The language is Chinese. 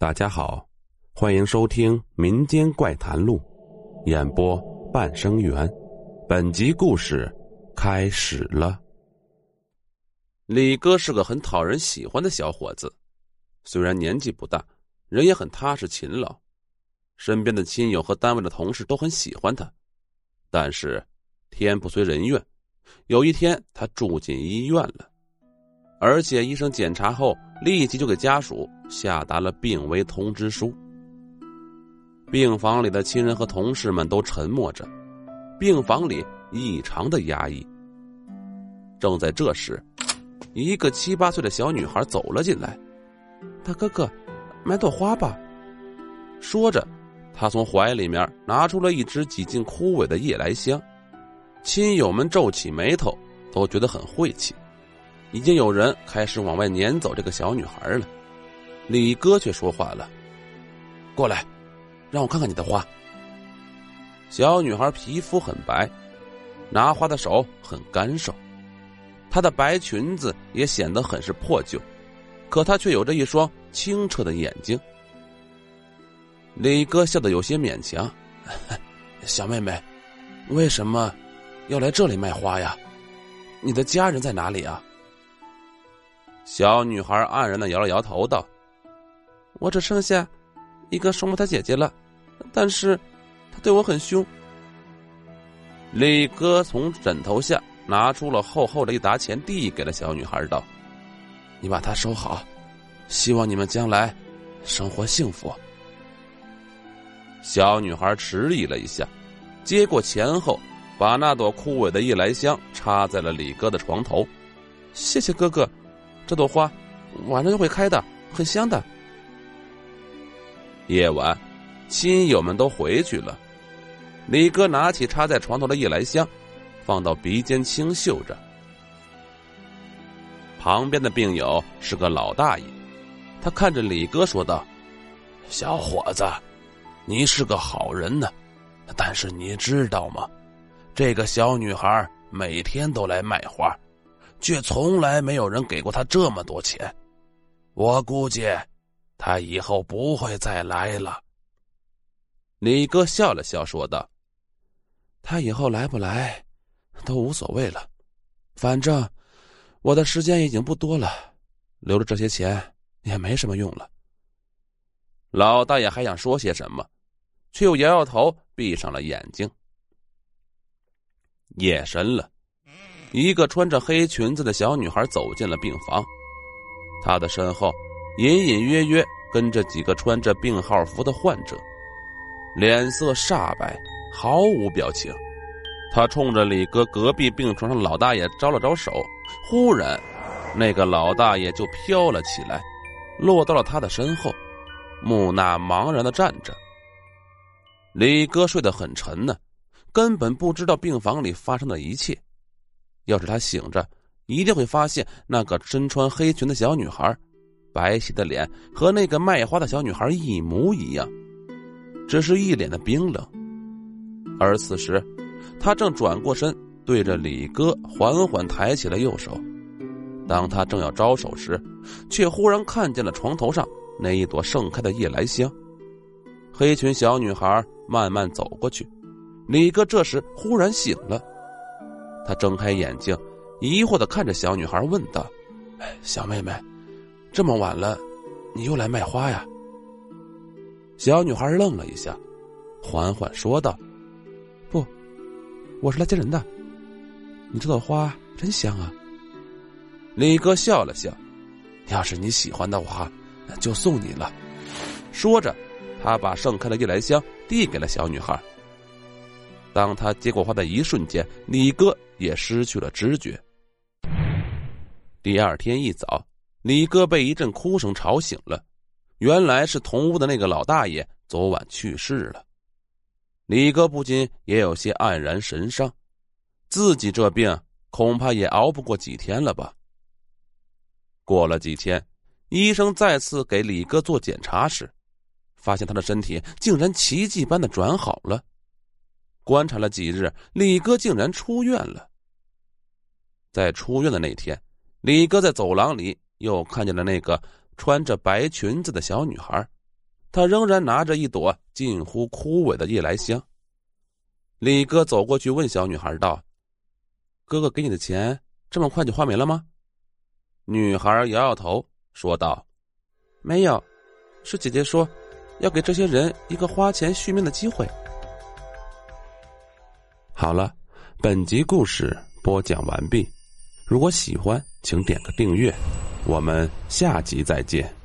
大家好，欢迎收听《民间怪谈录》，演播半生缘。本集故事开始了。李哥是个很讨人喜欢的小伙子，虽然年纪不大，人也很踏实勤劳，身边的亲友和单位的同事都很喜欢他。但是天不随人愿，有一天他住进医院了，而且医生检查后立即就给家属。下达了病危通知书。病房里的亲人和同事们都沉默着，病房里异常的压抑。正在这时，一个七八岁的小女孩走了进来。大哥哥，买朵花吧。说着，她从怀里面拿出了一只几近枯萎的夜来香。亲友们皱起眉头，都觉得很晦气。已经有人开始往外撵走这个小女孩了。李哥却说话了：“过来，让我看看你的花。”小女孩皮肤很白，拿花的手很干瘦，她的白裙子也显得很是破旧，可她却有着一双清澈的眼睛。李哥笑得有些勉强：“ 小妹妹，为什么要来这里卖花呀？你的家人在哪里啊？”小女孩黯然的摇了摇头，道。我只剩下一个双胞胎姐姐了，但是她对我很凶。李哥从枕头下拿出了厚厚的一沓钱，递给了小女孩，道：“你把它收好，希望你们将来生活幸福。”小女孩迟疑了一下，接过钱后，把那朵枯萎的夜来香插在了李哥的床头。“谢谢哥哥，这朵花晚上就会开的，很香的。”夜晚，亲友们都回去了。李哥拿起插在床头的夜来香，放到鼻尖轻嗅着。旁边的病友是个老大爷，他看着李哥说道：“小伙子，你是个好人呢，但是你知道吗？这个小女孩每天都来卖花，却从来没有人给过他这么多钱。我估计……”他以后不会再来了。李哥笑了笑，说道：“他以后来不来，都无所谓了。反正我的时间已经不多了，留着这些钱也没什么用了。”老大爷还想说些什么，却又摇摇头，闭上了眼睛。夜深了，一个穿着黑裙子的小女孩走进了病房，她的身后。隐隐约约跟着几个穿着病号服的患者，脸色煞白，毫无表情。他冲着李哥隔壁病床上老大爷招了招手，忽然，那个老大爷就飘了起来，落到了他的身后，木讷茫然的站着。李哥睡得很沉呢，根本不知道病房里发生的一切。要是他醒着，一定会发现那个身穿黑裙的小女孩。白皙的脸和那个卖花的小女孩一模一样，只是一脸的冰冷。而此时，他正转过身，对着李哥缓缓抬起了右手。当他正要招手时，却忽然看见了床头上那一朵盛开的夜来香。黑裙小女孩慢慢走过去，李哥这时忽然醒了，他睁开眼睛，疑惑的看着小女孩，问道：“小妹妹。”这么晚了，你又来卖花呀？小女孩愣了一下，缓缓说道：“不，我是来接人的。你这朵花真香啊。”李哥笑了笑：“要是你喜欢的话，就送你了。”说着，他把盛开的夜来香递给了小女孩。当他接过花的一瞬间，李哥也失去了知觉。第二天一早。李哥被一阵哭声吵醒了，原来是同屋的那个老大爷昨晚去世了。李哥不禁也有些黯然神伤，自己这病恐怕也熬不过几天了吧。过了几天，医生再次给李哥做检查时，发现他的身体竟然奇迹般的转好了。观察了几日，李哥竟然出院了。在出院的那天，李哥在走廊里。又看见了那个穿着白裙子的小女孩，他仍然拿着一朵近乎枯萎的夜来香。李哥走过去问小女孩道：“哥哥给你的钱这么快就花没了吗？”女孩摇摇头说道：“没有，是姐姐说，要给这些人一个花钱续命的机会。”好了，本集故事播讲完毕。如果喜欢，请点个订阅。我们下集再见。